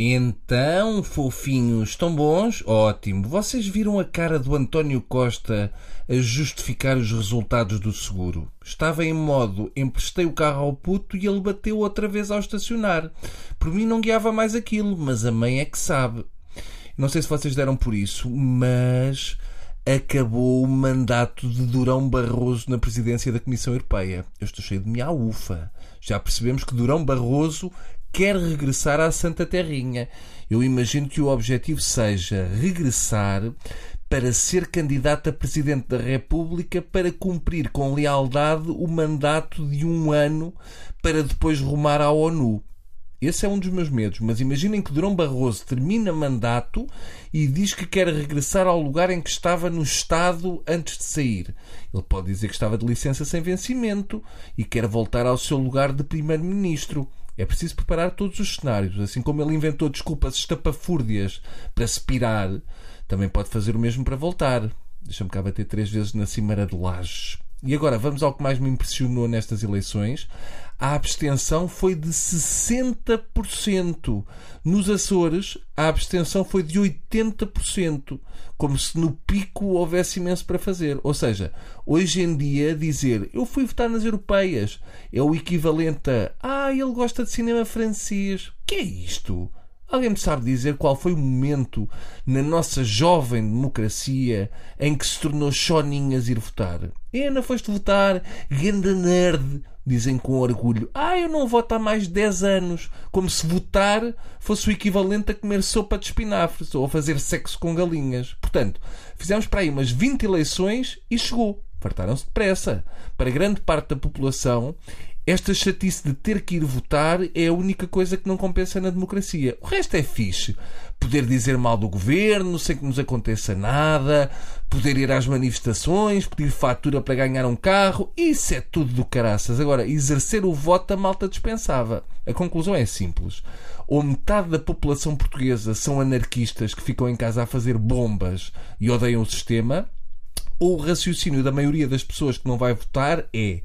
Então, fofinhos, estão bons? Ótimo. Vocês viram a cara do António Costa a justificar os resultados do seguro? Estava em modo emprestei o carro ao puto e ele bateu outra vez ao estacionar. Por mim não guiava mais aquilo, mas a mãe é que sabe. Não sei se vocês deram por isso, mas acabou o mandato de Durão Barroso na presidência da Comissão Europeia. Eu estou cheio de minha ufa. Já percebemos que Durão Barroso quer regressar à Santa Terrinha. Eu imagino que o objetivo seja regressar para ser candidato a Presidente da República para cumprir com lealdade o mandato de um ano para depois rumar à ONU. Esse é um dos meus medos, mas imaginem que Durão Barroso termina mandato e diz que quer regressar ao lugar em que estava no Estado antes de sair. Ele pode dizer que estava de licença sem vencimento e quer voltar ao seu lugar de Primeiro-Ministro. É preciso preparar todos os cenários. Assim como ele inventou desculpas estapafúrdias para se pirar, também pode fazer o mesmo para voltar. Deixa-me cá bater três vezes na Cimeira de Lages. E agora vamos ao que mais me impressionou nestas eleições. A abstenção foi de 60%. Nos Açores, a abstenção foi de 80%. Como se no pico houvesse imenso para fazer. Ou seja, hoje em dia, dizer eu fui votar nas europeias é o equivalente a ah, ele gosta de cinema francês. que é isto? Alguém me sabe dizer qual foi o momento na nossa jovem democracia em que se tornou choninhas ir votar? Ana, foste votar, ganda nerd, dizem com orgulho. Ah, eu não voto há mais de 10 anos. Como se votar fosse o equivalente a comer sopa de espinafres ou a fazer sexo com galinhas. Portanto, fizemos para aí umas 20 eleições e chegou. Fartaram-se depressa. Para grande parte da população, esta chatice de ter que ir votar é a única coisa que não compensa na democracia. O resto é fixe. Poder dizer mal do governo sem que nos aconteça nada, poder ir às manifestações, pedir fatura para ganhar um carro, isso é tudo do caraças. Agora, exercer o voto a malta dispensava. A conclusão é simples. Ou metade da população portuguesa são anarquistas que ficam em casa a fazer bombas e odeiam o sistema, ou o raciocínio da maioria das pessoas que não vai votar é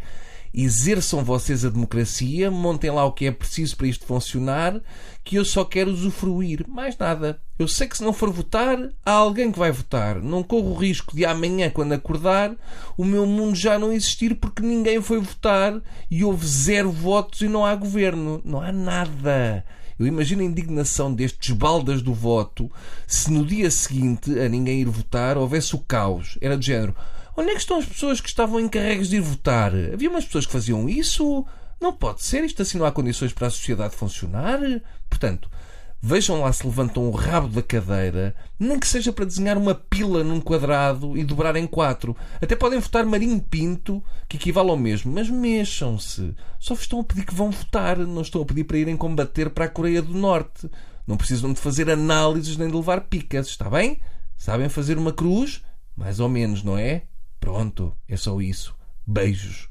exerçam vocês a democracia, montem lá o que é preciso para isto funcionar, que eu só quero usufruir. Mais nada. Eu sei que se não for votar, há alguém que vai votar. Não corro o risco de amanhã, quando acordar, o meu mundo já não existir porque ninguém foi votar e houve zero votos e não há governo. Não há nada. Eu imagino a indignação destes baldas do voto se no dia seguinte, a ninguém ir votar, houvesse o caos. Era de género. Onde é que estão as pessoas que estavam encarregues de ir votar? Havia umas pessoas que faziam isso? Não pode ser, isto assim não há condições para a sociedade funcionar. Portanto, vejam lá se levantam o rabo da cadeira, nem que seja para desenhar uma pila num quadrado e dobrar em quatro. Até podem votar Marinho Pinto, que equivale ao mesmo, mas mexam-se. Só vos estão a pedir que vão votar, não estão a pedir para irem combater para a Coreia do Norte. Não precisam de fazer análises nem de levar picas, está bem? Sabem fazer uma cruz? Mais ou menos, não é? Pronto, é só isso. Beijos.